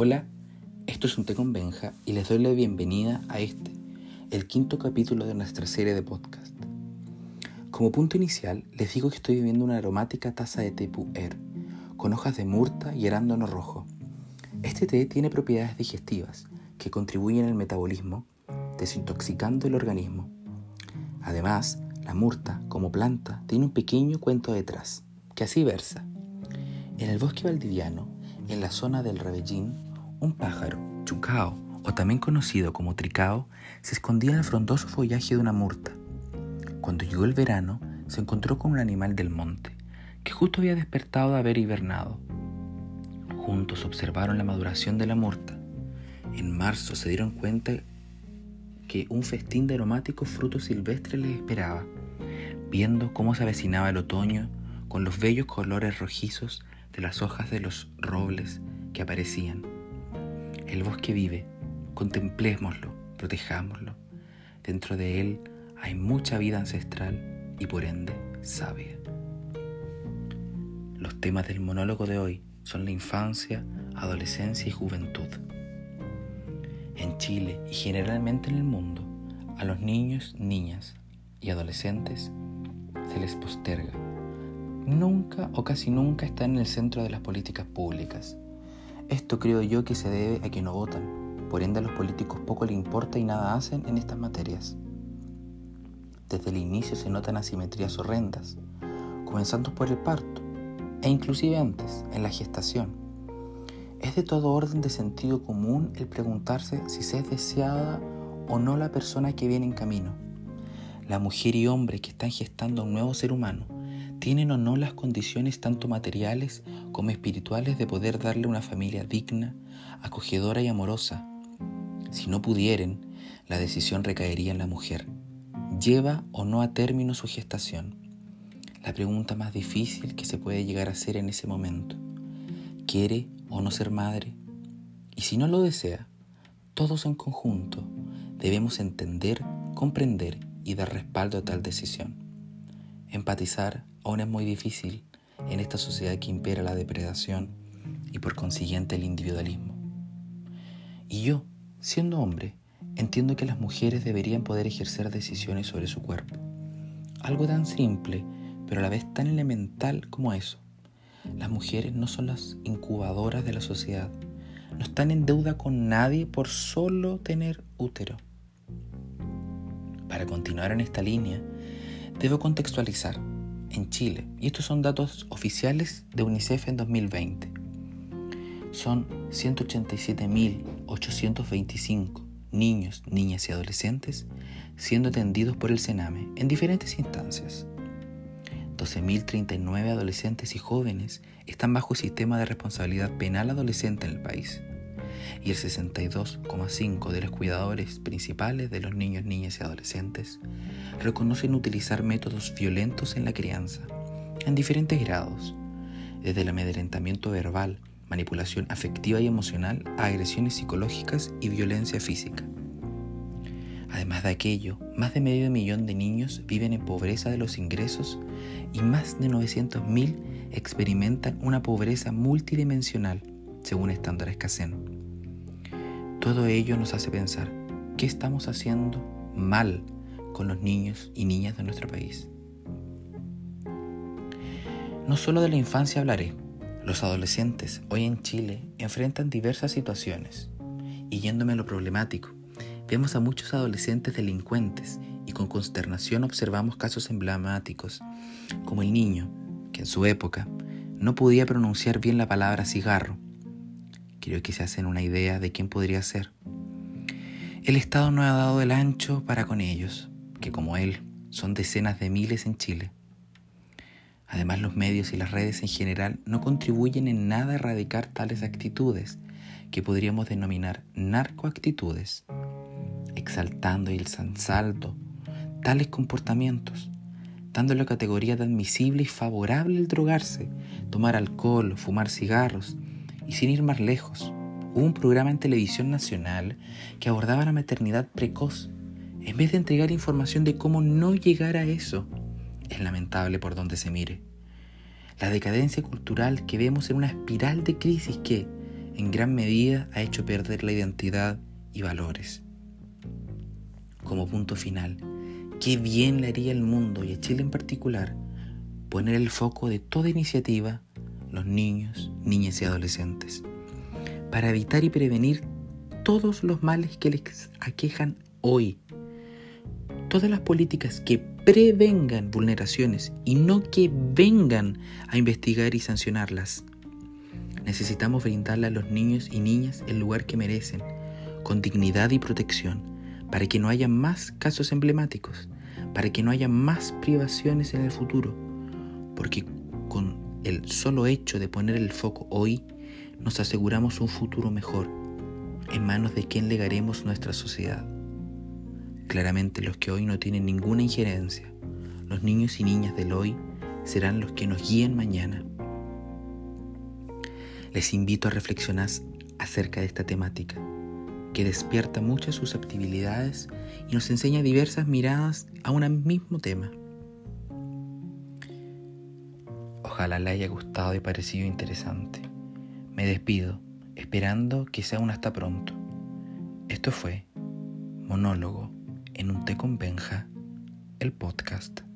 Hola, esto es un té con Benja y les doy la bienvenida a este, el quinto capítulo de nuestra serie de podcast. Como punto inicial, les digo que estoy bebiendo una aromática taza de té pu'er, con hojas de murta y arándano rojo. Este té tiene propiedades digestivas que contribuyen al metabolismo, desintoxicando el organismo. Además, la murta, como planta, tiene un pequeño cuento detrás, que así versa. En el bosque valdiviano, en la zona del Rebellín, un pájaro, chucao, o también conocido como tricao, se escondía en el frondoso follaje de una murta. Cuando llegó el verano, se encontró con un animal del monte, que justo había despertado de haber hibernado. Juntos observaron la maduración de la murta. En marzo se dieron cuenta que un festín de aromáticos frutos silvestres les esperaba, viendo cómo se avecinaba el otoño con los bellos colores rojizos de las hojas de los robles que aparecían. El bosque vive, contemplémoslo, protejámoslo. Dentro de él hay mucha vida ancestral y por ende sabia. Los temas del monólogo de hoy son la infancia, adolescencia y juventud. En Chile y generalmente en el mundo, a los niños, niñas y adolescentes se les posterga nunca o casi nunca están en el centro de las políticas públicas. Esto creo yo que se debe a que no votan, por ende a los políticos poco le importa y nada hacen en estas materias. Desde el inicio se notan asimetrías horrendas, comenzando por el parto, e inclusive antes, en la gestación. Es de todo orden de sentido común el preguntarse si se es deseada o no la persona que viene en camino. La mujer y hombre que están gestando a un nuevo ser humano tienen o no las condiciones tanto materiales como espirituales de poder darle una familia digna, acogedora y amorosa. Si no pudieren, la decisión recaería en la mujer. ¿Lleva o no a término su gestación? La pregunta más difícil que se puede llegar a hacer en ese momento. ¿Quiere o no ser madre? Y si no lo desea, todos en conjunto debemos entender, comprender y dar respaldo a tal decisión. Empatizar, aún es muy difícil en esta sociedad que impera la depredación y por consiguiente el individualismo. Y yo, siendo hombre, entiendo que las mujeres deberían poder ejercer decisiones sobre su cuerpo. Algo tan simple, pero a la vez tan elemental como eso. Las mujeres no son las incubadoras de la sociedad. No están en deuda con nadie por solo tener útero. Para continuar en esta línea, debo contextualizar en Chile, y estos son datos oficiales de UNICEF en 2020. Son 187.825 niños, niñas y adolescentes siendo atendidos por el Sename en diferentes instancias. 12.039 adolescentes y jóvenes están bajo el sistema de responsabilidad penal adolescente en el país y el 62,5% de los cuidadores principales de los niños, niñas y adolescentes reconocen utilizar métodos violentos en la crianza, en diferentes grados, desde el amedrentamiento verbal, manipulación afectiva y emocional a agresiones psicológicas y violencia física. Además de aquello, más de medio millón de niños viven en pobreza de los ingresos y más de 900.000 experimentan una pobreza multidimensional, según estándares CACEN. Todo ello nos hace pensar qué estamos haciendo mal con los niños y niñas de nuestro país. No solo de la infancia hablaré, los adolescentes hoy en Chile enfrentan diversas situaciones y yéndome a lo problemático, vemos a muchos adolescentes delincuentes y con consternación observamos casos emblemáticos como el niño que en su época no podía pronunciar bien la palabra cigarro Que se hacen una idea de quién podría ser. El Estado no ha dado el ancho para con ellos, que como él son decenas de miles en Chile. Además los medios y las redes en general no contribuyen en nada a erradicar tales actitudes que podríamos denominar narcoactitudes, exaltando y ensalzando tales comportamientos, dándole categoría de admisible y favorable el drogarse, tomar alcohol, fumar cigarros, y sin ir más lejos, hubo un programa en televisión nacional que abordaba la maternidad precoz, en vez de entregar información de cómo no llegar a eso. Es lamentable por donde se mire. La decadencia cultural que vemos en una espiral de crisis que, en gran medida ha hecho perder la identidad y valores. Como punto final, qué bien le haría al mundo y a Chile en particular poner el foco de toda iniciativa los niños, niñas y adolescentes, para evitar y prevenir todos los males que les aquejan hoy. Todas las políticas que prevengan vulneraciones y no que vengan a investigar y sancionarlas. Necesitamos brindarle a los niños y niñas el lugar que merecen, con dignidad y protección, para que no haya más casos emblemáticos, para que no haya más privaciones en el futuro, porque con el solo hecho de poner el foco hoy, nos aseguramos un futuro mejor, en manos de quien legaremos nuestra sociedad. Claramente los que hoy no tienen ninguna injerencia, los niños y niñas del hoy, serán los que nos guíen mañana. Les invito a reflexionar acerca de esta temática, que despierta muchas susceptibilidades y nos enseña diversas miradas a un mismo tema. Ojalá le haya gustado y parecido interesante. Me despido, esperando que sea un hasta pronto. Esto fue Monólogo en un té con Benja, el podcast.